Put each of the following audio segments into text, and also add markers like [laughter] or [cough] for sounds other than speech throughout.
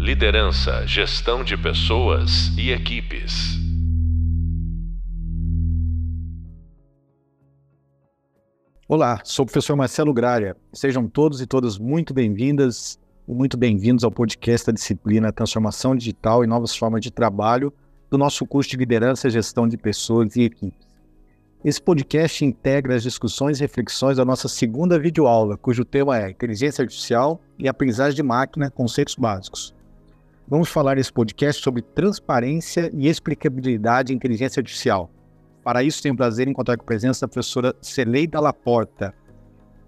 Liderança, gestão de pessoas e equipes. Olá, sou o professor Marcelo Grária. Sejam todos e todas muito bem-vindas e muito bem-vindos ao podcast da disciplina Transformação Digital e Novas Formas de Trabalho do nosso curso de Liderança Gestão de Pessoas e Equipes. Esse podcast integra as discussões e reflexões da nossa segunda videoaula, cujo tema é Inteligência Artificial e Aprendizagem de Máquina, Conceitos Básicos. Vamos falar nesse podcast sobre transparência e explicabilidade em inteligência artificial. Para isso, tenho o prazer em encontrar com a presença da professora Celeida Laporta.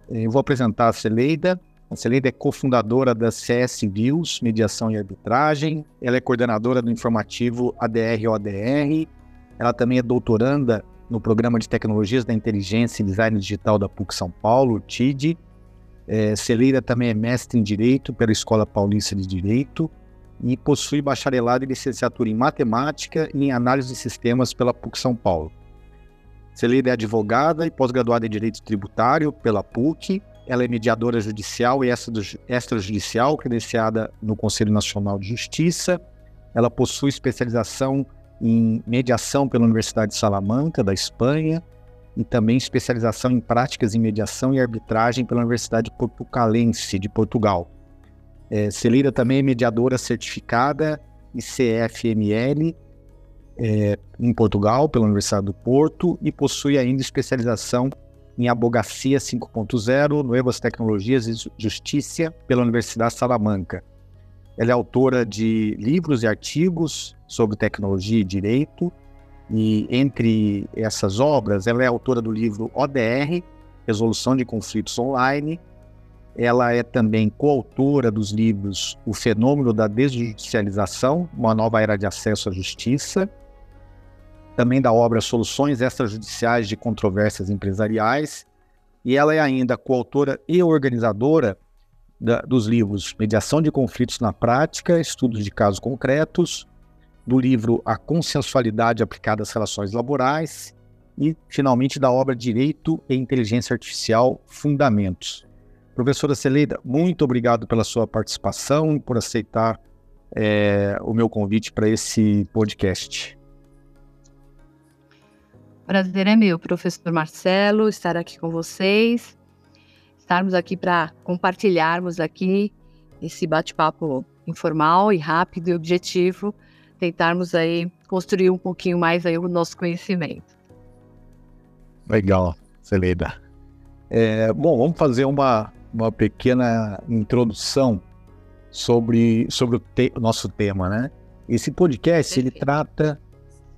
Eu vou apresentar a Celeida. A Celeida é cofundadora da CS Views, Mediação e Arbitragem. Ela é coordenadora do informativo ADR-ODR. Ela também é doutoranda no Programa de Tecnologias da Inteligência e Design Digital da PUC São Paulo, TID. É, Celeida também é mestre em Direito pela Escola Paulista de Direito e possui bacharelado e licenciatura em Matemática e em Análise de Sistemas pela PUC São Paulo. Celida é advogada e pós-graduada em Direito Tributário pela PUC. Ela é mediadora judicial e extrajudicial, credenciada no Conselho Nacional de Justiça. Ela possui especialização em mediação pela Universidade de Salamanca, da Espanha, e também especialização em práticas em mediação e arbitragem pela Universidade Portucalense, de Portugal. É, Celira também é mediadora certificada e CFML é, em Portugal, pela Universidade do Porto, e possui ainda especialização em Abogacia 5.0, Novas Tecnologias e Justiça pela Universidade de Salamanca. Ela é autora de livros e artigos sobre tecnologia e direito, e entre essas obras, ela é autora do livro ODR, Resolução de Conflitos Online, ela é também coautora dos livros O Fenômeno da Desjudicialização, Uma Nova Era de Acesso à Justiça, também da obra Soluções Extrajudiciais de Controvérsias Empresariais, e ela é ainda coautora e organizadora da, dos livros Mediação de Conflitos na Prática, Estudos de Casos Concretos, do livro A Consensualidade Aplicada às Relações Laborais e, finalmente, da obra Direito e Inteligência Artificial Fundamentos. Professora Celeida, muito obrigado pela sua participação e por aceitar é, o meu convite para esse podcast. Prazer é meu, professor Marcelo, estar aqui com vocês, estarmos aqui para compartilharmos aqui esse bate-papo informal e rápido e objetivo, tentarmos aí construir um pouquinho mais aí o nosso conhecimento. Legal, Celeda. É, bom, vamos fazer uma, uma pequena introdução sobre, sobre o, te, nosso tema, né? Esse podcast ele trata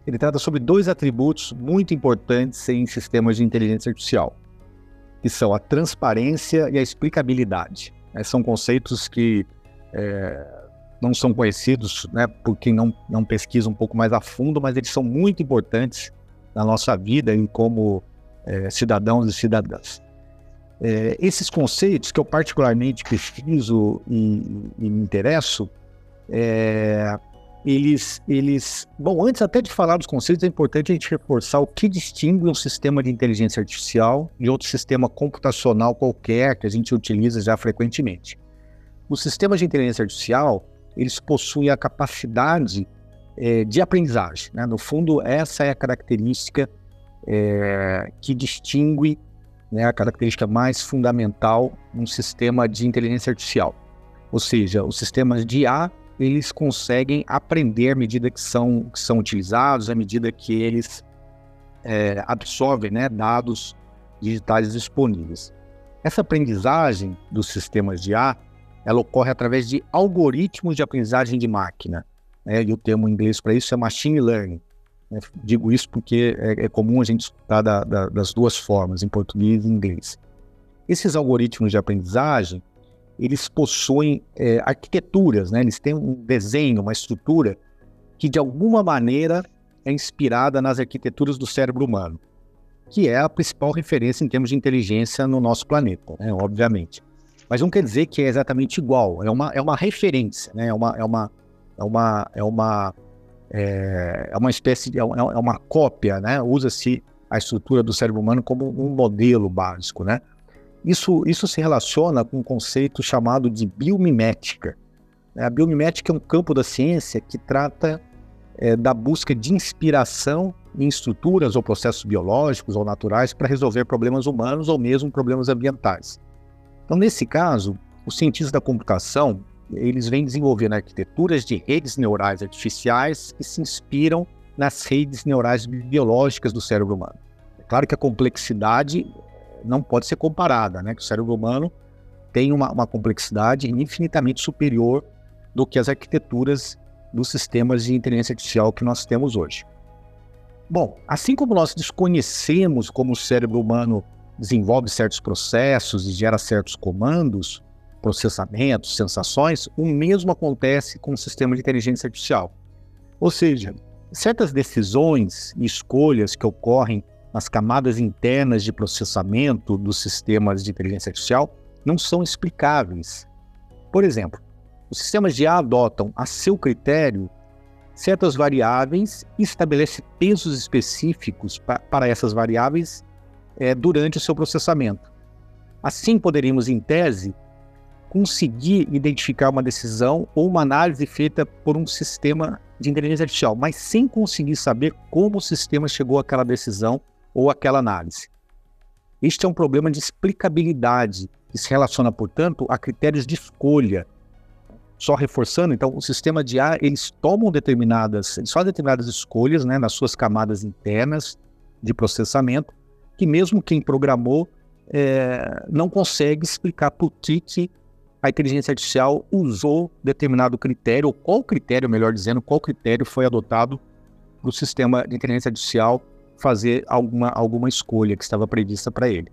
ele trata sobre dois atributos muito importantes em sistemas de inteligência artificial, que são a transparência e a explicabilidade. É, são conceitos que é, não são conhecidos né, por quem não, não pesquisa um pouco mais a fundo, mas eles são muito importantes na nossa vida e como é, cidadãos e cidadãs. É, esses conceitos que eu particularmente pesquiso e, e me interesso, é, eles, eles. Bom, antes até de falar dos conceitos, é importante a gente reforçar o que distingue um sistema de inteligência artificial de outro sistema computacional qualquer que a gente utiliza já frequentemente. Os sistemas de inteligência artificial, eles possuem a capacidade é, de aprendizagem. Né? No fundo, essa é a característica é, que distingue né, a característica mais fundamental num sistema de inteligência artificial. Ou seja, os sistemas de IA, eles conseguem aprender à medida que são, que são utilizados, à medida que eles é, absorvem né, dados digitais disponíveis. Essa aprendizagem dos sistemas de IA, ela ocorre através de algoritmos de aprendizagem de máquina. Né, e o termo em inglês para isso é machine learning. Né? Digo isso porque é, é, comum a gente escutar da, da, das duas formas, em português e inglês. Esses algoritmos de aprendizagem, eles possuem é, arquiteturas, né? eles têm um desenho, uma estrutura que de alguma maneira é inspirada nas arquiteturas do cérebro humano, que é a principal referência em termos de inteligência no nosso planeta, né? obviamente. Mas não quer dizer que é exatamente igual, é uma, é uma referência, né? é, uma, é, uma, é, uma, é uma é, é uma espécie de é, é uma cópia, né? Usa-se a estrutura do cérebro humano como um modelo básico, né? Isso, isso se relaciona com um conceito chamado de biomimética. A biomimética é um campo da ciência que trata é, da busca de inspiração em estruturas ou processos biológicos ou naturais para resolver problemas humanos ou mesmo problemas ambientais. Então, nesse caso, os cientistas da computação eles vêm desenvolvendo arquiteturas de redes neurais artificiais que se inspiram nas redes neurais biológicas do cérebro humano. É claro que a complexidade não pode ser comparada, né? Que o cérebro humano tem uma, uma complexidade infinitamente superior do que as arquiteturas dos sistemas de inteligência artificial que nós temos hoje. Bom, assim como nós desconhecemos como o cérebro humano desenvolve certos processos e gera certos comandos, processamentos, sensações, o mesmo acontece com o sistema de inteligência artificial. Ou seja, certas decisões e escolhas que ocorrem nas camadas internas de processamento dos sistemas de inteligência artificial não são explicáveis. Por exemplo, os sistemas de IA adotam a seu critério certas variáveis e estabelece pesos específicos pa para essas variáveis é, durante o seu processamento. Assim, poderíamos, em tese, conseguir identificar uma decisão ou uma análise feita por um sistema de inteligência artificial, mas sem conseguir saber como o sistema chegou àquela decisão ou àquela análise. Este é um problema de explicabilidade que se relaciona, portanto, a critérios de escolha só reforçando, então o sistema de ar, eles tomam determinadas, fazem determinadas escolhas, né, nas suas camadas internas de processamento, que mesmo quem programou é, não consegue explicar por que, que a inteligência artificial usou determinado critério, ou qual critério, melhor dizendo, qual critério foi adotado para o sistema de inteligência artificial fazer alguma, alguma escolha que estava prevista para ele.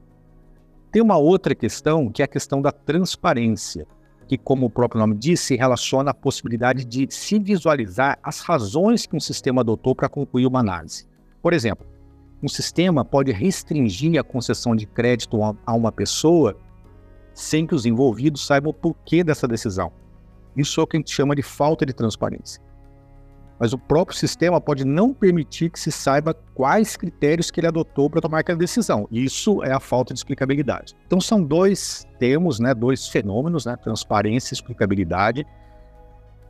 Tem uma outra questão, que é a questão da transparência que, como o próprio nome diz, se relaciona à possibilidade de se visualizar as razões que um sistema adotou para concluir uma análise. Por exemplo, um sistema pode restringir a concessão de crédito a uma pessoa sem que os envolvidos saibam o porquê dessa decisão. Isso é o que a gente chama de falta de transparência mas o próprio sistema pode não permitir que se saiba quais critérios que ele adotou para tomar aquela decisão. Isso é a falta de explicabilidade. Então são dois termos, né, dois fenômenos, né, transparência e explicabilidade,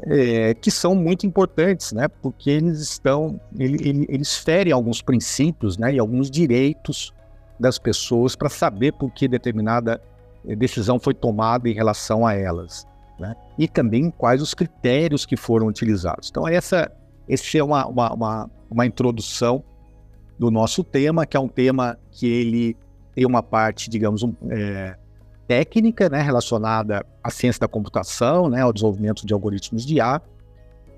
é, que são muito importantes, né, porque eles estão, ele, ele, eles ferem alguns princípios, né, e alguns direitos das pessoas para saber por que determinada decisão foi tomada em relação a elas. Né? E também quais os critérios que foram utilizados. Então, essa esse é uma, uma, uma, uma introdução do nosso tema, que é um tema que ele tem uma parte, digamos, um, é, técnica, né, relacionada à ciência da computação, né, ao desenvolvimento de algoritmos de IA,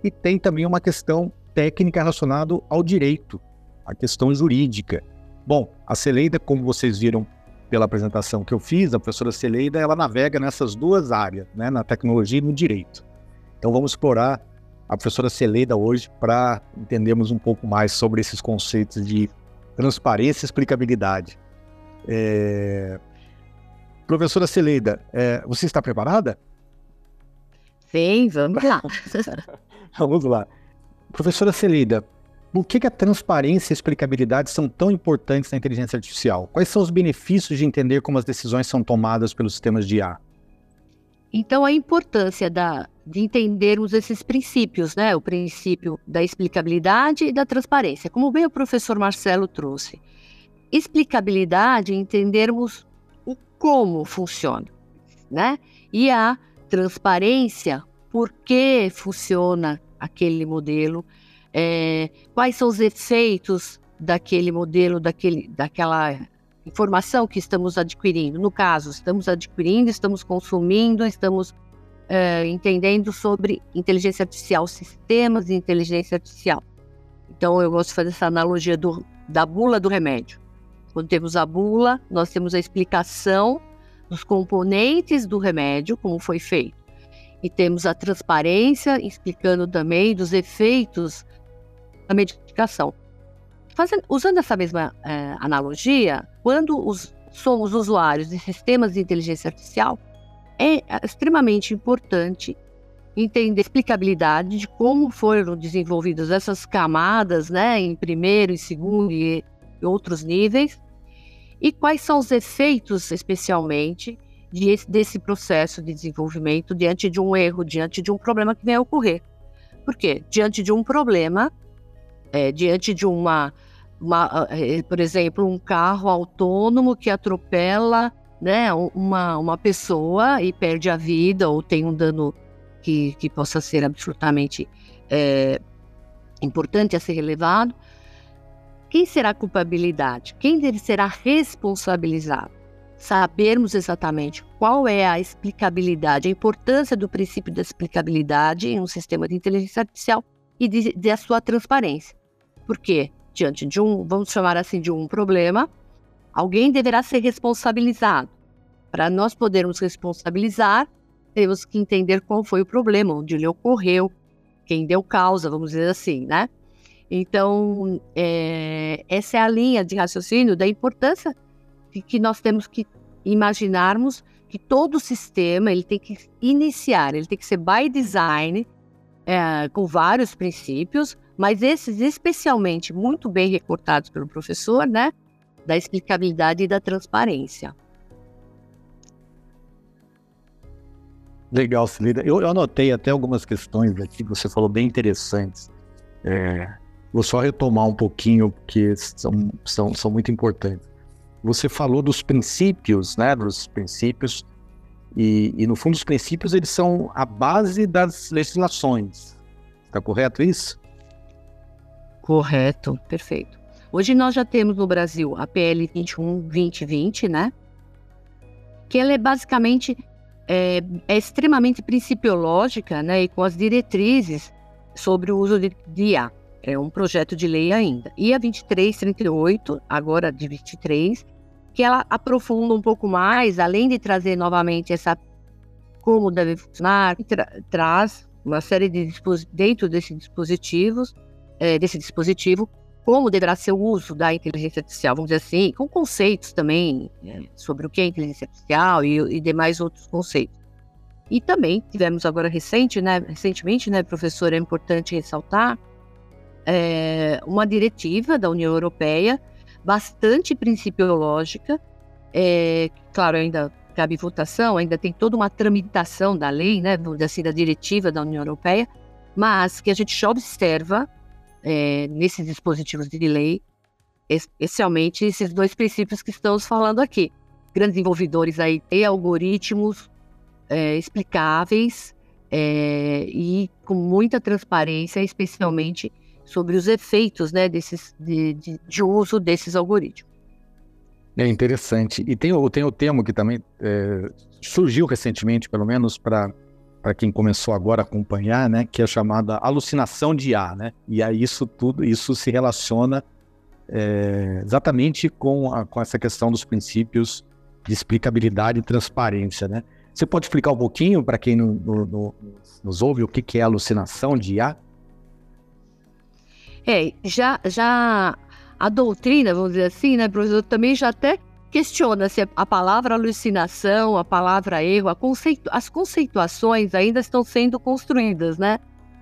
e tem também uma questão técnica relacionada ao direito, a questão jurídica. Bom, a Celeida, como vocês viram pela apresentação que eu fiz, a professora Celeida, ela navega nessas duas áreas, né, na tecnologia e no direito. Então vamos explorar a professora Celeda hoje para entendermos um pouco mais sobre esses conceitos de transparência e explicabilidade. É... Professora Celeda, é, você está preparada? Sim, vamos lá. [laughs] vamos lá. Professora Celeda, por que, que a transparência e a explicabilidade são tão importantes na inteligência artificial? Quais são os benefícios de entender como as decisões são tomadas pelos sistemas de IA? Então, a importância da, de entendermos esses princípios, né? O princípio da explicabilidade e da transparência, como bem o professor Marcelo trouxe. Explicabilidade, entendermos o como funciona, né? E a transparência, por que funciona aquele modelo, é, quais são os efeitos daquele modelo, daquele, daquela informação que estamos adquirindo. No caso, estamos adquirindo, estamos consumindo, estamos é, entendendo sobre inteligência artificial, sistemas de inteligência artificial. Então, eu gosto de fazer essa analogia do, da bula do remédio. Quando temos a bula, nós temos a explicação dos componentes do remédio, como foi feito. E temos a transparência, explicando também dos efeitos da medicação. Fazendo, usando essa mesma é, analogia, quando os, somos usuários de sistemas de inteligência artificial, é extremamente importante entender a explicabilidade de como foram desenvolvidas essas camadas, né, em primeiro e segundo e outros níveis, e quais são os efeitos, especialmente, de, desse processo de desenvolvimento diante de um erro, diante de um problema que vem a ocorrer. Por quê? Diante de um problema, é, diante de uma, uma, é, por exemplo, um carro autônomo que atropela né, uma, uma pessoa e perde a vida ou tem um dano que, que possa ser absolutamente é, importante a ser relevado. Quem será a culpabilidade? Quem será responsabilizado? Sabermos exatamente qual é a explicabilidade, a importância do princípio da explicabilidade em um sistema de inteligência artificial e de, sua transparência. Porque, diante de um, vamos chamar assim, de um problema, alguém deverá ser responsabilizado. Para nós podermos responsabilizar, temos que entender qual foi o problema, onde ele ocorreu, quem deu causa, vamos dizer assim, né? Então, é, essa é a linha de raciocínio da importância de que nós temos que imaginarmos que todo sistema ele tem que iniciar, ele tem que ser by design, é, com vários princípios, mas esses especialmente muito bem recortados pelo professor, né? Da explicabilidade e da transparência. Legal, Celina. Eu, eu, anotei até algumas questões aqui que você falou bem interessantes. É, vou só retomar um pouquinho, porque são, são, são muito importantes. Você falou dos princípios, né? Dos princípios, e, e no fundo os princípios eles são a base das legislações. Está correto isso? Correto, perfeito. Hoje nós já temos no Brasil a PL 21 2020, né? Que ela é basicamente é, é extremamente principiológica né, e com as diretrizes sobre o uso de, de IA. É um projeto de lei ainda. E a 2338, agora de 23, que ela aprofunda um pouco mais, além de trazer novamente essa como deve funcionar, tra traz uma série de dentro desses dispositivos, é, desse dispositivo, como deverá ser o uso da inteligência artificial, vamos dizer assim, com conceitos também é, sobre o que é inteligência artificial e, e, demais outros conceitos. E também tivemos agora recente, né, recentemente, né, professor, é importante ressaltar, é, uma diretiva da União Europeia bastante principiológica, é, claro, ainda cabe votação, ainda tem toda uma tramitação da lei, né, assim, da diretiva da União Europeia, mas que a gente já observa é, nesses dispositivos de lei, especialmente esses dois princípios que estamos falando aqui. Grandes desenvolvedores aí e algoritmos é, explicáveis é, e com muita transparência, especialmente sobre os efeitos né, desses, de, de, de uso desses algoritmos. É interessante. E tem, tem o termo que também é, surgiu recentemente, pelo menos, para para quem começou agora a acompanhar, né, que é chamada alucinação de ar, né? E aí isso tudo, isso se relaciona é, exatamente com, a, com essa questão dos princípios de explicabilidade e transparência, né? Você pode explicar um pouquinho para quem no, no, no, nos ouve o que, que é alucinação de IA? É, já, já a doutrina, vamos dizer assim, né, professor, também já até questiona-se a palavra alucinação, a palavra erro, conceitu as conceituações ainda estão sendo construídas, né?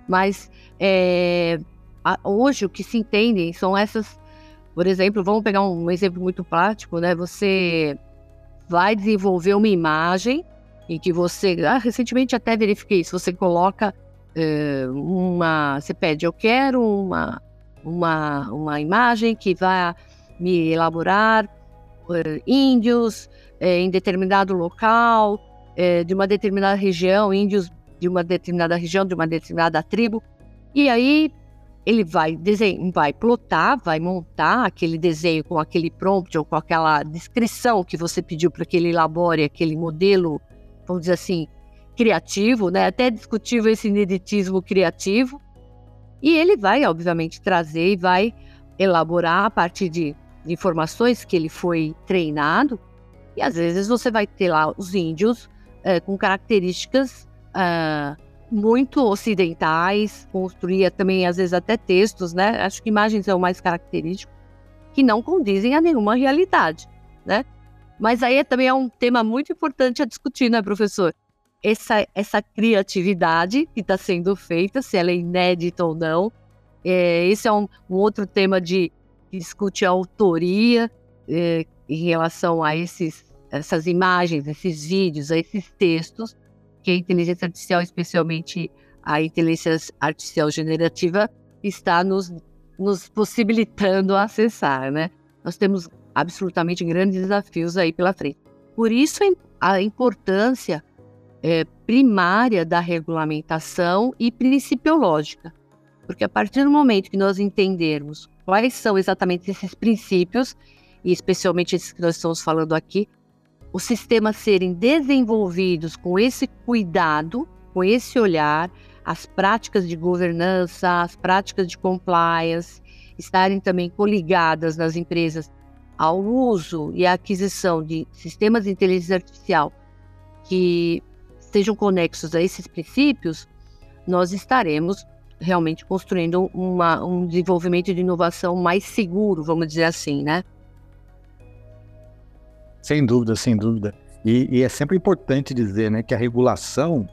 Mas é, a, hoje o que se entende são essas, por exemplo, vamos pegar um exemplo muito prático, né? Você vai desenvolver uma imagem em que você, ah, recentemente até verifiquei isso, você coloca é, uma, você pede, eu quero uma, uma, uma imagem que vai me elaborar índios é, em determinado local, é, de uma determinada região, índios de uma determinada região, de uma determinada tribo. E aí ele vai desenhar, vai plotar, vai montar aquele desenho com aquele prompt ou com aquela descrição que você pediu para que ele elabore aquele modelo, vamos dizer assim, criativo, né? Até discutível esse ineditismo criativo. E ele vai, obviamente, trazer e vai elaborar a partir de informações que ele foi treinado, e às vezes você vai ter lá os índios é, com características é, muito ocidentais, construía também às vezes até textos, né? Acho que imagens é o mais característico, que não condizem a nenhuma realidade, né? Mas aí é, também é um tema muito importante a discutir, né, professor? Essa, essa criatividade que está sendo feita, se ela é inédita ou não. É, esse é um, um outro tema de discute a autoria eh, em relação a esses essas imagens, esses vídeos, esses textos que a inteligência artificial, especialmente a inteligência artificial generativa, está nos, nos possibilitando acessar, né? Nós temos absolutamente grandes desafios aí pela frente. Por isso a importância é, primária da regulamentação e principiológica, porque a partir do momento que nós entendermos quais são exatamente esses princípios, e especialmente esses que nós estamos falando aqui, os sistemas serem desenvolvidos com esse cuidado, com esse olhar, as práticas de governança, as práticas de compliance, estarem também coligadas nas empresas ao uso e à aquisição de sistemas de inteligência artificial que estejam conexos a esses princípios, nós estaremos realmente construindo uma, um desenvolvimento de inovação mais seguro, vamos dizer assim, né? Sem dúvida, sem dúvida. E, e é sempre importante dizer né, que a regulação,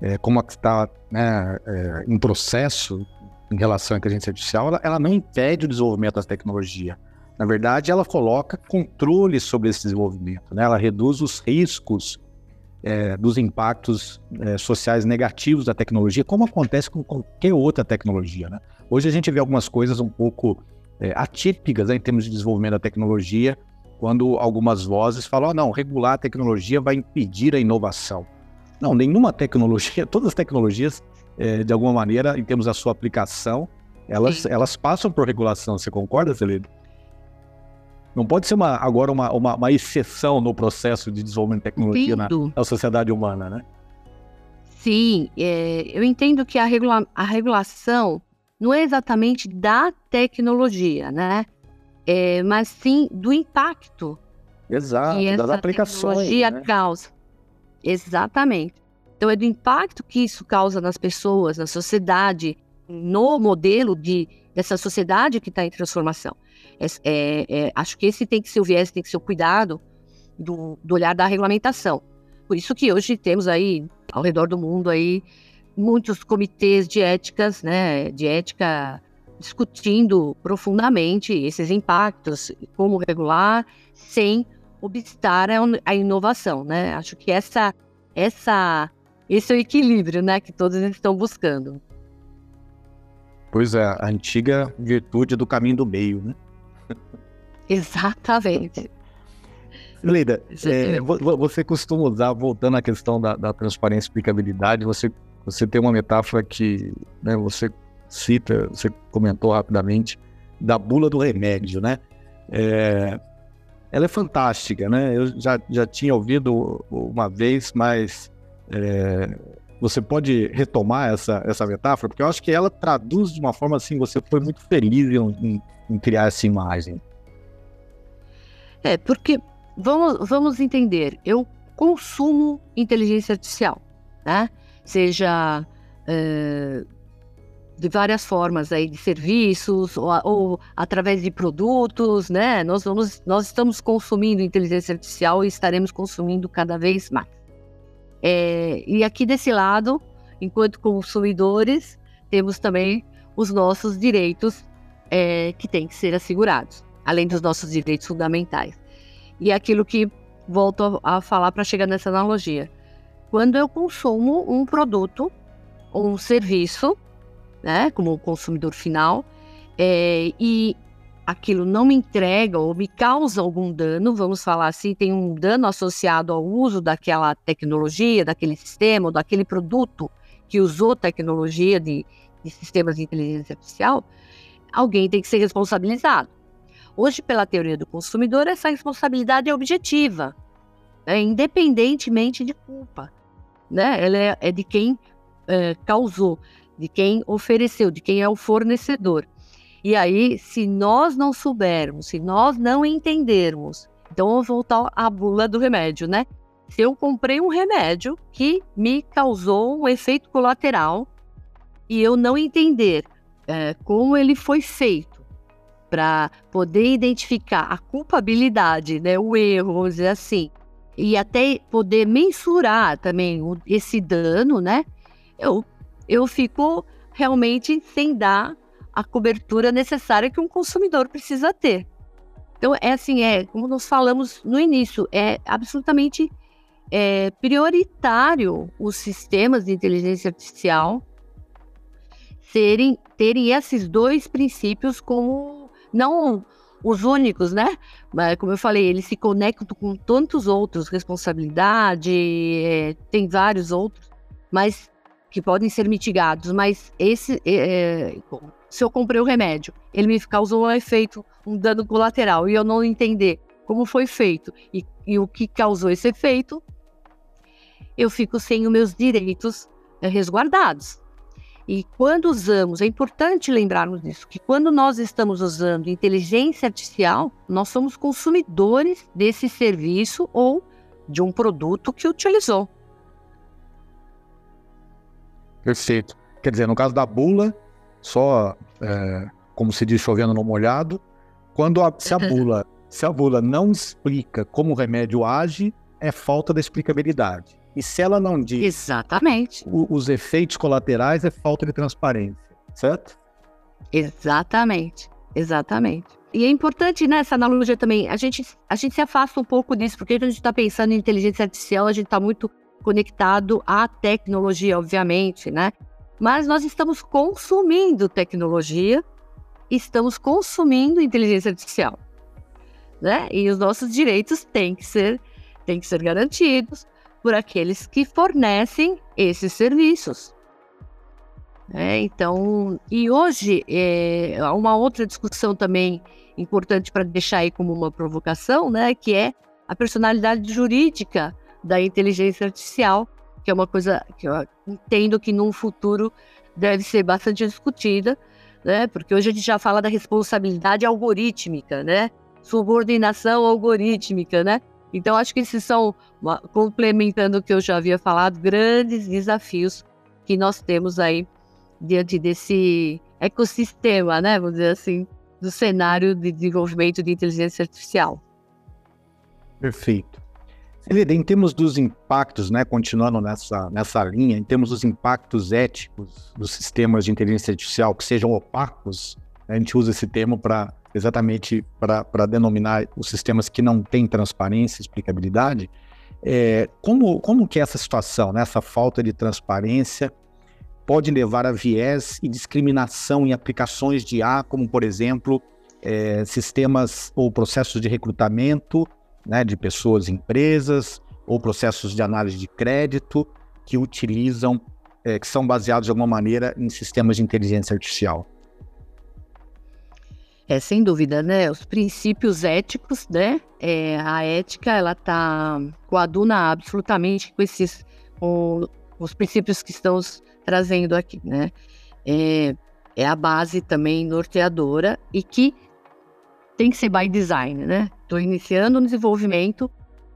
é, como está né, é, em processo em relação à inteligência artificial, ela, ela não impede o desenvolvimento da tecnologia. Na verdade, ela coloca controle sobre esse desenvolvimento, né? ela reduz os riscos é, dos impactos é, sociais negativos da tecnologia, como acontece com qualquer outra tecnologia. Né? Hoje a gente vê algumas coisas um pouco é, atípicas né, em termos de desenvolvimento da tecnologia, quando algumas vozes falam: oh, não, regular a tecnologia vai impedir a inovação. Não, nenhuma tecnologia, [laughs] todas as tecnologias, é, de alguma maneira, em termos da sua aplicação, elas, elas passam por regulação. Você concorda, Celino? Não pode ser uma, agora uma, uma, uma, exceção no processo de desenvolvimento de tecnologia na, na, sociedade humana, né? Sim, é, eu entendo que a, regula a regulação não é exatamente da tecnologia, né? É, mas sim do impacto Exato, que essa das aplicações, tecnologia né? causa. Exatamente. Então é do impacto que isso causa nas pessoas, na sociedade, no modelo de dessa sociedade que está em transformação. É, é, acho que esse tem que ser o viés, tem que ser o cuidado do, do, olhar da regulamentação. Por isso que hoje temos aí, ao redor do mundo, aí, muitos comitês de éticas, né, de ética discutindo profundamente esses impactos, como regular, sem obstar a, inovação, né? Acho que essa, essa, esse é o equilíbrio, né, que todos estão buscando. Pois é, a antiga virtude do caminho do meio, né? [laughs] Exatamente. Leida, é, você costuma usar, voltando à questão da, da, transparência e explicabilidade, você, você tem uma metáfora que né, você cita, você comentou rapidamente, da bula do remédio, né? É, ela é fantástica, né? Eu já, já tinha ouvido uma vez, mas é, você pode retomar essa, essa metáfora? Porque eu acho que ela traduz de uma forma assim, você foi muito feliz em, em criar essa imagem. É, porque vamos, vamos entender, eu consumo inteligência artificial, né? Seja é, de várias formas aí de serviços ou, ou, através de produtos, né? Nós vamos, nós estamos consumindo inteligência artificial e estaremos consumindo cada vez mais. É, e aqui desse lado, enquanto consumidores, temos também os nossos direitos é, que têm que ser assegurados, além dos nossos direitos fundamentais. E é aquilo que volto a, falar para chegar nessa analogia. Quando eu consumo um produto ou um serviço, né, como consumidor final, é, e aquilo não me entrega ou me causa algum dano, vamos falar assim, tem um dano associado ao uso daquela tecnologia, daquele sistema, ou daquele produto que usou tecnologia de, de sistemas de inteligência artificial, alguém tem que ser responsabilizado. Hoje, pela teoria do consumidor, essa responsabilidade é objetiva, né, independentemente de culpa. Né? Ela é, é de quem é, causou, de quem ofereceu, de quem é o fornecedor. E aí, se nós não soubermos, se nós não entendermos, então vamos voltar à bula do remédio, né? Se eu comprei um remédio que me causou um efeito colateral e eu não entender é, como ele foi feito para poder identificar a culpabilidade, né, o erro, vamos dizer assim, e até poder mensurar também esse dano, né? Eu, eu fico realmente sem dar a cobertura necessária que um consumidor precisa ter. Então, é assim, é como nós falamos no início, é absolutamente é, prioritário os sistemas de inteligência artificial serem, terem esses dois princípios como não os únicos, né? Mas, como eu falei, eles se conectam com tantos outros, responsabilidade, é, tem vários outros, mas que podem ser mitigados. Mas esse, é, se eu comprei o remédio, ele me causou um efeito, um dano colateral, e eu não entender como foi feito e, e o que causou esse efeito, eu fico sem os meus direitos é, resguardados. E quando usamos, é importante lembrarmos disso, que quando nós estamos usando inteligência artificial, nós somos consumidores desse serviço ou de um produto que utilizou. Perfeito. Quer dizer, no caso da bula, só é, como se diz chovendo no molhado, quando a, se a [laughs] bula se a bula não explica como o remédio age, é falta da explicabilidade. E se ela não diz Exatamente. O, os efeitos colaterais, é falta de transparência, certo? Exatamente, exatamente. E é importante nessa né, analogia também, a gente, a gente se afasta um pouco disso, porque a gente está pensando em inteligência artificial, a gente está muito conectado à tecnologia, obviamente, né? Mas nós estamos consumindo tecnologia, estamos consumindo inteligência artificial, né? E os nossos direitos têm que ser, têm que ser garantidos por aqueles que fornecem esses serviços. É, então, e hoje, é, uma outra discussão também importante para deixar aí como uma provocação, né, que é a personalidade jurídica da inteligência artificial, que é uma coisa que eu entendo que num futuro deve ser bastante discutida, né, porque hoje a gente já fala da responsabilidade algorítmica, né, subordinação algorítmica, né, então, acho que esses são, complementando o que eu já havia falado, grandes desafios que nós temos aí diante desse ecossistema, né, vamos dizer assim, do cenário de desenvolvimento de inteligência artificial. Perfeito. Em termos dos impactos, né, continuando nessa, nessa linha, em termos dos impactos éticos dos sistemas de inteligência artificial que sejam opacos, a gente usa esse termo para exatamente para denominar os sistemas que não têm transparência explicabilidade. É, como, como que essa situação, né, essa falta de transparência, pode levar a viés e discriminação em aplicações de IA, como, por exemplo, é, sistemas ou processos de recrutamento né, de pessoas empresas, ou processos de análise de crédito que utilizam, é, que são baseados de alguma maneira em sistemas de inteligência artificial. É, sem dúvida, né? Os princípios éticos, né? É, a ética, ela está coaduna absolutamente com esses, com os princípios que estamos trazendo aqui, né? É, é a base também norteadora e que tem que ser by design, né? Estou iniciando o desenvolvimento,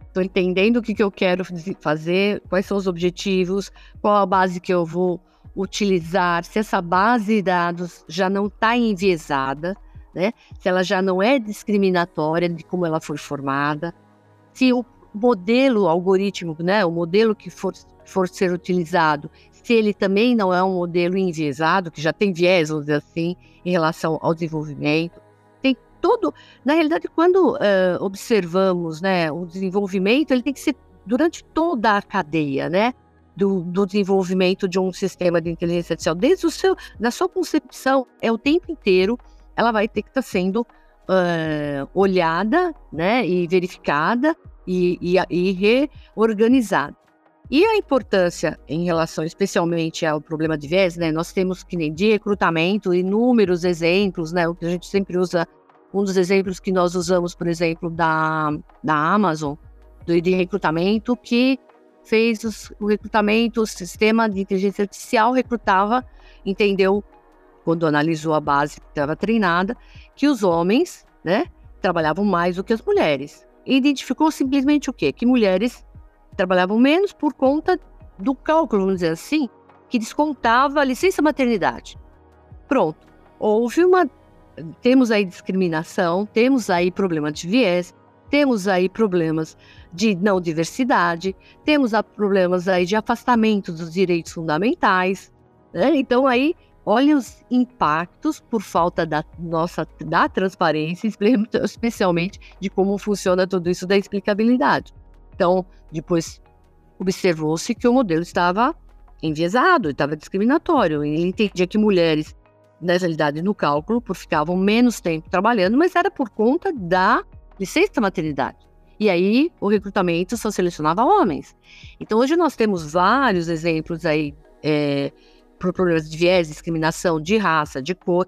estou entendendo o que, que eu quero fazer, quais são os objetivos, qual a base que eu vou utilizar, se essa base de dados já não está enviesada, né? Se ela já não é discriminatória de como ela foi formada, se o modelo algorítmico, né, o modelo que for, for ser utilizado, se ele também não é um modelo enviesado, que já tem viés, vamos dizer assim, em relação ao desenvolvimento. Todo, na realidade, quando uh, observamos, né, o desenvolvimento, ele tem que ser durante toda a cadeia, né? Do, do, desenvolvimento de um sistema de inteligência artificial, desde o seu, da sua concepção, é o tempo inteiro ela vai ter que estar tá sendo uh, olhada, né, e verificada e, e, e, reorganizada. E a importância em relação especialmente ao problema de viés, né, nós temos que nem de recrutamento inúmeros exemplos, né, o que a gente sempre usa, um dos exemplos que nós usamos, por exemplo, da, da Amazon, do, de recrutamento, que fez os, o recrutamento, o sistema de inteligência artificial recrutava, entendeu quando analisou a base que estava treinada, que os homens, né, trabalhavam mais do que as mulheres. E identificou simplesmente o quê? Que mulheres trabalhavam menos por conta do cálculo, vamos dizer assim, que descontava a licença maternidade. Pronto. Houve uma. Temos aí discriminação, temos aí problema de viés, temos aí problemas de não diversidade, temos problemas aí de afastamento dos direitos fundamentais. Né? Então, aí olha os impactos por falta da nossa da transparência, [laughs] especialmente de como funciona tudo isso da explicabilidade. Então, depois observou-se que o modelo estava enviesado, estava discriminatório. Ele entendia que mulheres, na realidade, no cálculo, por ficavam menos tempo trabalhando, mas era por conta da licença maternidade. E aí o recrutamento só selecionava homens. Então hoje nós temos vários exemplos aí é, por problemas de viés, discriminação de raça, de cor,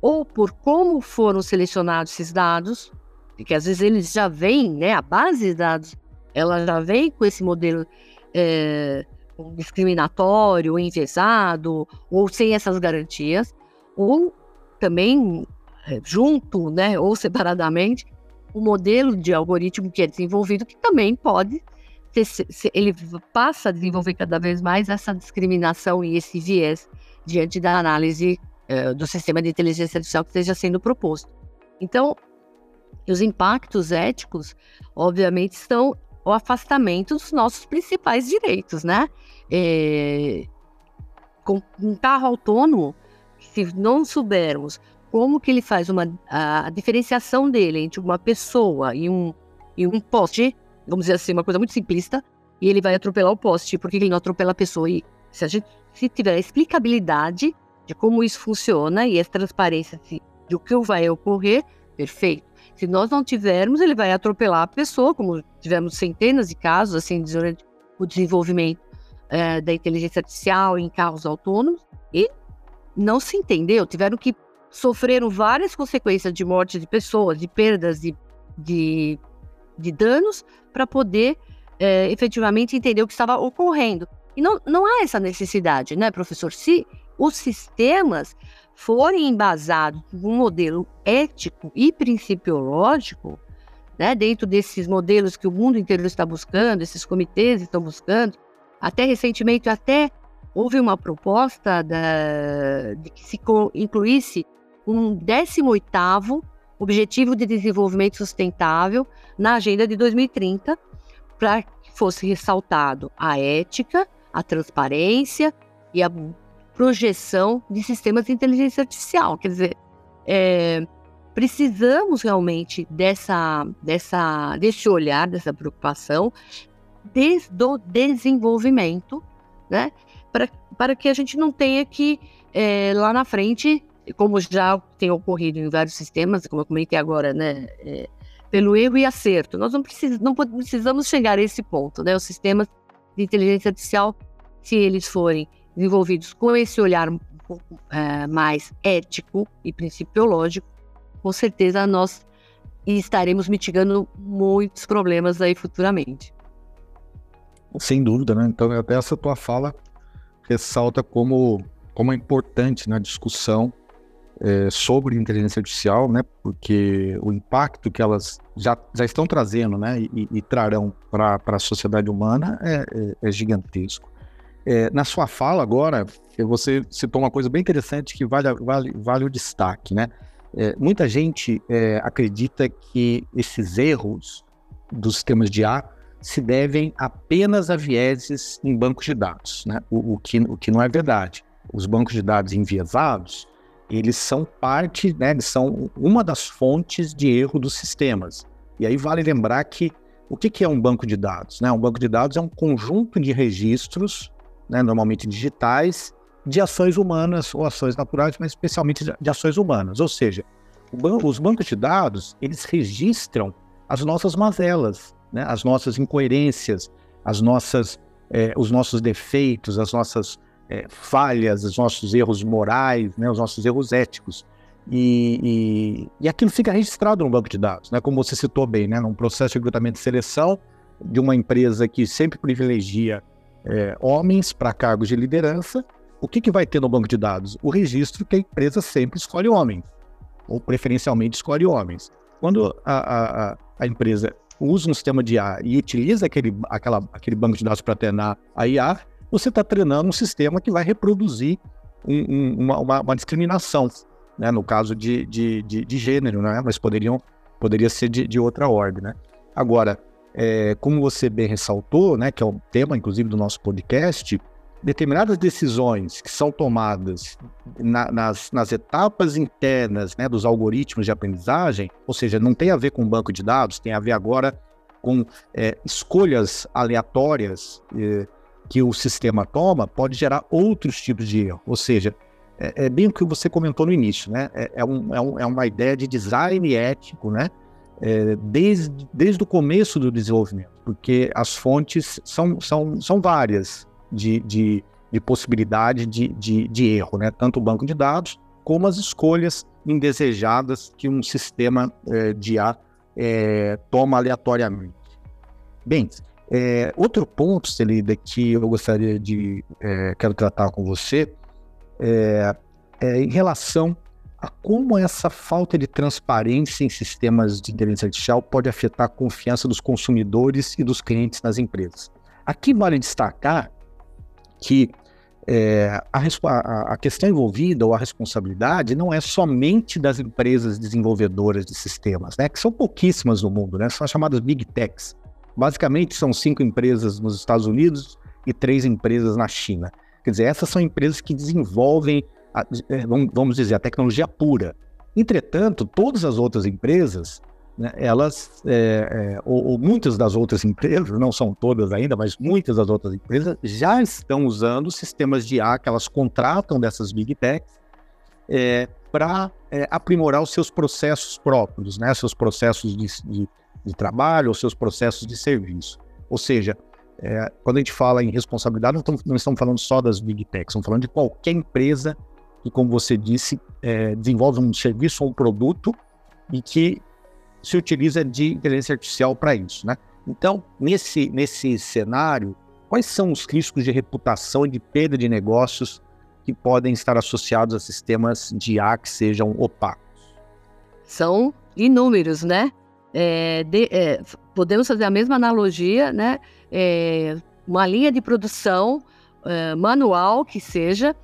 ou por como foram selecionados esses dados, porque às vezes eles já vêm, né, a base de dados, ela já vem com esse modelo é, discriminatório, enviesado, ou sem essas garantias, ou também é, junto, né, ou separadamente, o modelo de algoritmo que é desenvolvido, que também pode ter, ele passa a desenvolver cada vez mais essa discriminação e esse viés diante da análise uh, do sistema de inteligência artificial que esteja sendo proposto. Então, os impactos éticos, obviamente, são o afastamento dos nossos principais direitos, né? É, com um carro autônomo, se não soubermos como que ele faz uma, a, diferenciação dele entre uma pessoa e um, e um poste, vamos dizer assim, uma coisa muito simplista, e ele vai atropelar o poste, porque ele não atropela a pessoa. E se a gente se tiver a explicabilidade de como isso funciona e a transparência de, de o que vai ocorrer, perfeito. Se nós não tivermos, ele vai atropelar a pessoa, como tivemos centenas de casos assim durante o desenvolvimento é, da inteligência artificial em carros autônomos, e não se entendeu, tiveram que sofreram várias consequências de morte de pessoas, de perdas de, de, de danos, para poder é, efetivamente entender o que estava ocorrendo. E não, não há essa necessidade, né, professor? Se os sistemas forem embasados num modelo ético e principiológico, né, dentro desses modelos que o mundo inteiro está buscando, esses comitês estão buscando, até recentemente até houve uma proposta da, de que se incluísse um 18º Objetivo de Desenvolvimento Sustentável na Agenda de 2030, para que fosse ressaltado a ética, a transparência e a projeção de sistemas de inteligência artificial. Quer dizer, é, precisamos realmente dessa, dessa, desse olhar, dessa preocupação desde o desenvolvimento, né? Para, para que a gente não tenha que, é, lá na frente, como já tem ocorrido em vários sistemas, como eu comentei agora, né, é, pelo erro e acerto. Nós não, não precisamos chegar a esse ponto, né? Os sistemas de inteligência artificial, se eles forem desenvolvidos com esse olhar um pouco é, mais ético e principiológico, com certeza nós estaremos mitigando muitos problemas aí futuramente. Sem dúvida, né? Então, até essa tua fala ressalta como, como é importante na discussão é, sobre inteligência artificial, né? Porque o impacto que elas já, já estão trazendo, né? E, e trarão para a sociedade humana é, é, é gigantesco. É, na sua fala agora, você citou uma coisa bem interessante que vale, vale, vale o destaque, né? É, muita gente é, acredita que esses erros dos sistemas de A se devem apenas a vieses em bancos de dados, né? O, o, que, o que não é verdade. Os bancos de dados enviesados, eles são parte, né, eles são uma das fontes de erro dos sistemas. E aí vale lembrar que o que, que é um banco de dados? Né? Um banco de dados é um conjunto de registros, né, normalmente digitais, de ações humanas ou ações naturais, mas especialmente de ações humanas. Ou seja, os bancos de dados, eles registram as nossas mazelas, né, as nossas incoerências, as nossas, eh, os nossos defeitos, as nossas é, falhas, os nossos erros morais, né, os nossos erros éticos. E, e, e, aquilo fica registrado no banco de dados, né, como você citou bem, né, num processo de recrutamento e seleção de uma empresa que sempre privilegia é, homens para cargos de liderança. O que, que vai ter no banco de dados? O registro que a empresa sempre escolhe homens, ou preferencialmente escolhe homens. Quando a, a, a empresa usa um sistema de IA e utiliza aquele, aquela, aquele banco de dados para treinar a IA, você está treinando um sistema que vai reproduzir um, um, uma, uma, uma, discriminação, né? no caso de, de, de, de, gênero, né? mas poderiam, poderia ser de, de outra ordem. Né? Agora, é, como você bem ressaltou, né, que é o tema, inclusive, do nosso podcast, determinadas decisões que são tomadas na, nas, nas, etapas internas né, dos algoritmos de aprendizagem, ou seja, não tem a ver com banco de dados, tem a ver agora com é, escolhas aleatórias é, que o sistema toma, pode gerar outros tipos de erro. Ou seja, é, é bem o que você comentou no início, né? É, é um, é um, é uma ideia de design ético, né? Desde, desde o começo do desenvolvimento, porque as fontes são, são, são várias de, de, de possibilidade de, de, de erro, né? Tanto o banco de dados como as escolhas indesejadas que um sistema é, de A é, toma aleatoriamente. Bem, é, outro ponto, Celida, que eu gostaria de é, quero tratar com você é, é, em relação a como essa falta de transparência em sistemas de inteligência artificial pode afetar a confiança dos consumidores e dos clientes nas empresas. Aqui vale destacar que é, a, a, questão envolvida ou a responsabilidade não é somente das empresas desenvolvedoras de sistemas, né, que são pouquíssimas no mundo, né, são as chamadas Big Techs. Basicamente, são cinco empresas nos Estados Unidos e três empresas na China. Quer dizer, essas são empresas que desenvolvem, a, é, vamos dizer, a tecnologia pura. Entretanto, todas as outras empresas, né, elas, é, é, ou, ou, muitas das outras empresas, não são todas ainda, mas muitas das outras empresas já estão usando sistemas de IA que elas contratam dessas Big Techs é, para é, aprimorar os seus processos próprios, né, seus processos de, de, de trabalho, os seus processos de serviço. Ou seja, é, quando a gente fala em responsabilidade, não estamos, não estamos, falando só das big techs, estamos falando de qualquer empresa que, como você disse, é, desenvolve um serviço ou um produto e que se utiliza de inteligência artificial para isso, né? Então, nesse, nesse cenário, quais são os riscos de reputação e de perda de negócios que podem estar associados a sistemas de IA que sejam opacos? São inúmeros, né? É, de, é, podemos fazer a mesma analogia, né? É, uma linha de produção é, manual que seja,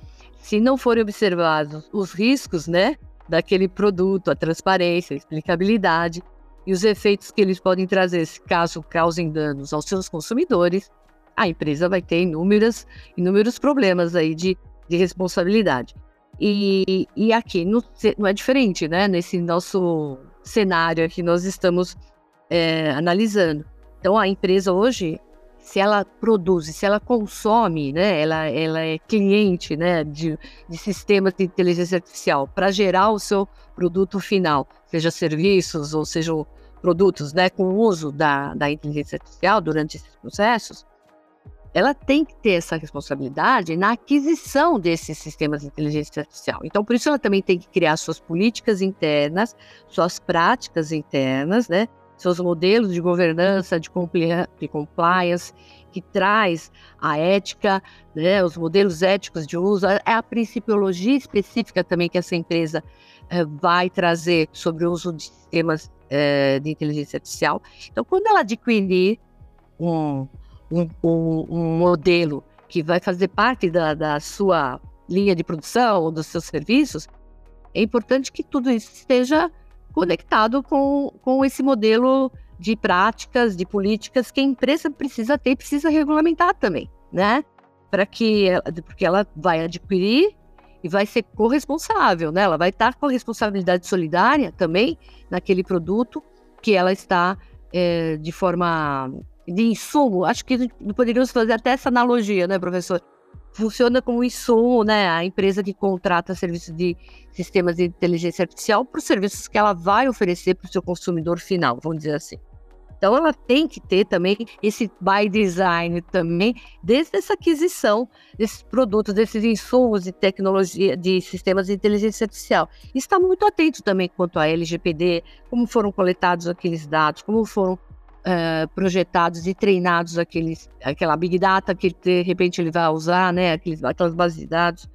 se não forem observados os riscos, né? Daquele produto, a transparência, a explicabilidade e os efeitos que eles podem trazer caso causem danos aos seus consumidores, a empresa vai ter inúmeras, inúmeros problemas aí de, de responsabilidade. E, e aqui não, não é diferente, né? Nesse nosso cenário que nós estamos é, analisando. Então, a empresa hoje, se ela produz, se ela consome, né, ela, ela é cliente né, de, de sistemas de inteligência artificial para gerar o seu produto final, seja serviços ou sejam produtos né, com o uso da, da inteligência artificial durante esses processos, ela tem que ter essa responsabilidade na aquisição desses sistemas de inteligência artificial. Então, por isso, ela também tem que criar suas políticas internas, suas práticas internas, né? Seus modelos de governança, de, compliance, que traz a ética, né? os modelos éticos de uso, é a principiologia específica também que essa empresa é, vai trazer sobre o uso de sistemas é, de inteligência artificial. Então, quando ela adquirir um um, um, um modelo que vai fazer parte da, da sua linha de produção ou dos seus serviços, é importante que tudo isso esteja conectado com, com esse modelo de práticas, de políticas que a empresa precisa ter e precisa regulamentar também, né? Para que, porque ela vai adquirir e vai ser corresponsável, né? Ela vai estar com a responsabilidade solidária também naquele produto que ela está é, de forma de insumo, acho que poderíamos fazer até essa analogia, né, professor? Funciona como insumo, né, a empresa que contrata serviços de sistemas de inteligência artificial para os serviços que ela vai oferecer para o seu consumidor final, vamos dizer assim. Então, ela tem que ter também esse by design também, desde essa aquisição desses produtos, desses insumos de tecnologia, de sistemas de inteligência artificial. Está muito atento também quanto à LGPD, como foram coletados aqueles dados, como foram uh, projetados e treinados aqueles, aquela big data que de repente ele vai usar, né, aqueles, aquelas bases de dados.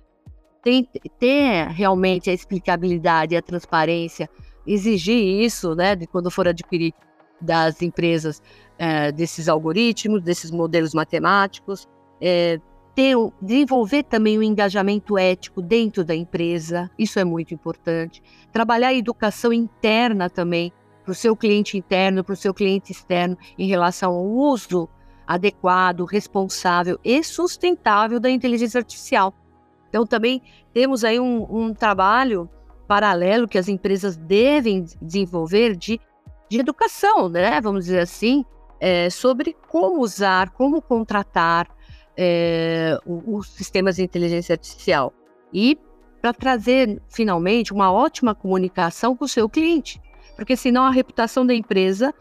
Tem, ter realmente a explicabilidade e a transparência, exigir isso, né, de quando for adquirir das empresas uh, desses algoritmos, desses modelos matemáticos, é, ter, desenvolver também o engajamento ético dentro da empresa, isso é muito importante. Trabalhar a educação interna também, para o seu cliente interno, para o seu cliente externo, em relação ao uso adequado, responsável e sustentável da inteligência artificial. Então, também temos aí um, um trabalho paralelo que as empresas devem desenvolver de, de educação, né? Vamos dizer assim, é, sobre como usar, como contratar é, os sistemas de inteligência artificial. E para trazer, finalmente, uma ótima comunicação com o seu cliente. Porque senão a reputação da empresa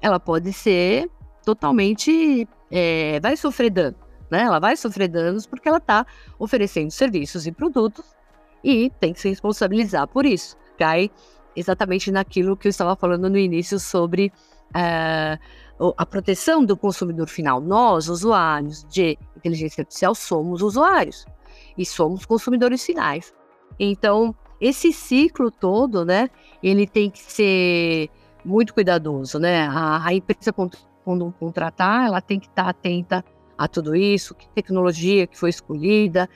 ela pode ser totalmente. É, vai sofrer dano. Né? Ela vai sofrer danos porque ela está oferecendo serviços e produtos e tem que se responsabilizar por isso. Cai exatamente naquilo que eu estava falando no início sobre uh, a proteção do consumidor final. Nós, usuários de inteligência artificial, somos usuários e somos consumidores finais. Então, esse ciclo todo, né, ele tem que ser muito cuidadoso, né? A, a empresa, quando contratar, ela tem que estar atenta a tudo isso, que tecnologia que foi escolhida,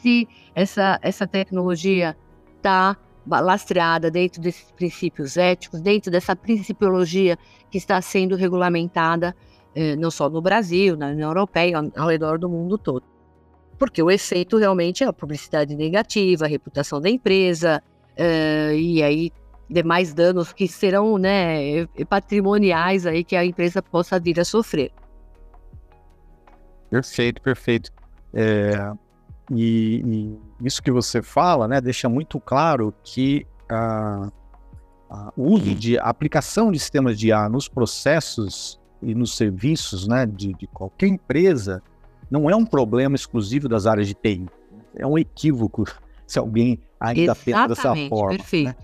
se essa, essa tecnologia está lastreada dentro desses princípios éticos, dentro dessa principiologia que está sendo regulamentada eh, não só no Brasil, na União Europeia, ao redor do mundo todo. Porque o efeito realmente é a publicidade negativa, a reputação da empresa, eh, e aí demais danos que serão né, patrimoniais aí que a empresa possa vir a sofrer. Perfeito, perfeito. É, e, e, isso que você fala, né, deixa muito claro que a, a, o uso de aplicação de sistemas de IA nos processos e nos serviços, né, de, de qualquer empresa, não é um problema exclusivo das áreas de TI. É um equívoco [laughs] se alguém ainda pensa dessa forma. Né? Perfeito. Né?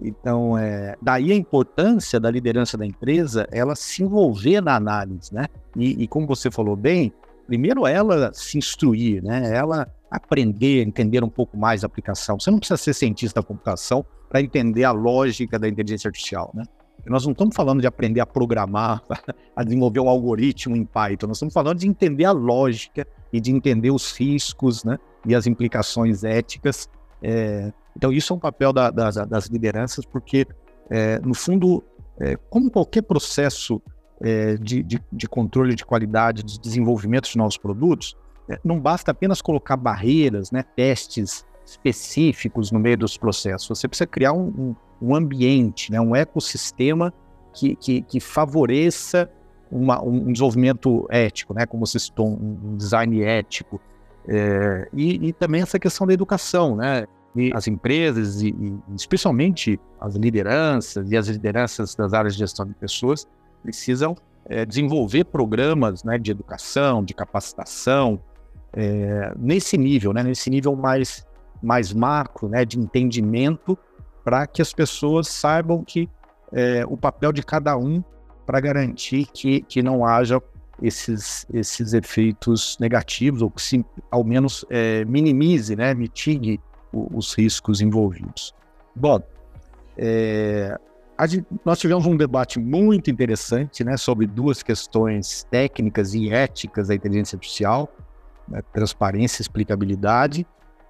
Então, é, daí a importância da liderança da empresa, ela se envolver na análise, né? E, e, como você falou bem, primeiro ela se instruir, né? Ela aprender, entender um pouco mais a aplicação. Você não precisa ser cientista da computação para entender a lógica da inteligência artificial, né? Nós não estamos falando de aprender a programar, [laughs] a desenvolver um algoritmo em Python. Nós estamos falando de entender a lógica e de entender os riscos, né? E as implicações éticas é, então, isso é um papel da, da, das lideranças, porque, é, no fundo, é, como qualquer processo é, de, de, de, controle de qualidade, de desenvolvimento de novos produtos, é, não basta apenas colocar barreiras, né, testes específicos no meio dos processos. Você precisa criar um, um, um ambiente, né, um ecossistema que, que, que favoreça uma, um desenvolvimento ético, né, como você citou, um design ético, é, e, e, também essa questão da educação, né? E as empresas e, e, especialmente as lideranças e as lideranças das áreas de gestão de pessoas precisam é, desenvolver programas né, de educação, de capacitação é, nesse nível, né, nesse nível mais, mais macro, né, de entendimento, para que as pessoas saibam que é, o papel de cada um para garantir que, que não haja esses, esses efeitos negativos, ou que se, ao menos é, minimize, né, mitigue o, os riscos envolvidos. Bom, é, gente, nós tivemos um debate muito interessante né, sobre duas questões técnicas e éticas da inteligência artificial, né, transparência e explicabilidade,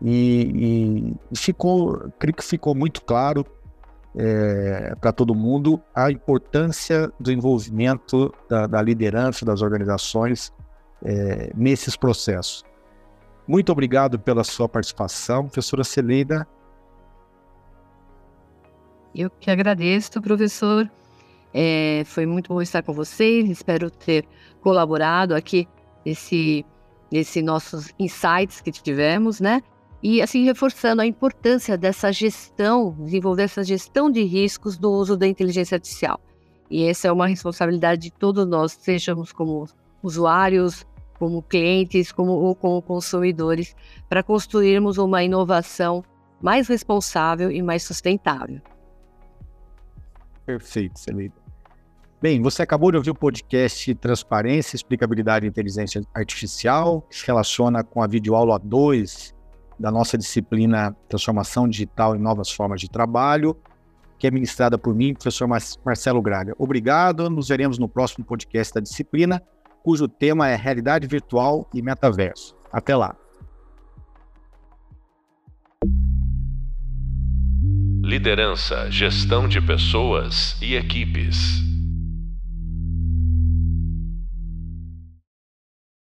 e, e, ficou, creio que ficou muito claro é, para todo mundo a importância do envolvimento da, da liderança das organizações é, nesses processos. Muito obrigado pela sua participação, professora Celeda. Eu que agradeço, professor. É, foi muito bom estar com vocês. Espero ter colaborado aqui nesse, nesse nossos insights que tivemos, né? E assim, reforçando a importância dessa gestão, desenvolver essa gestão de riscos do uso da inteligência artificial. E essa é uma responsabilidade de todos nós, sejamos como usuários, como clientes, como ou como consumidores, para construirmos uma inovação mais responsável e mais sustentável. Perfeito, Celina. Bem, você acabou de ouvir o podcast Transparência, Explicabilidade e Inteligência Artificial, que se relaciona com a videoaula 2 da nossa disciplina Transformação Digital e Novas Formas de Trabalho, que é ministrada por mim, professor Marcelo Graga. Obrigado, nos veremos no próximo podcast da disciplina, cujo tema é Realidade Virtual e Metaverso. Até lá. Liderança, gestão de pessoas e equipes.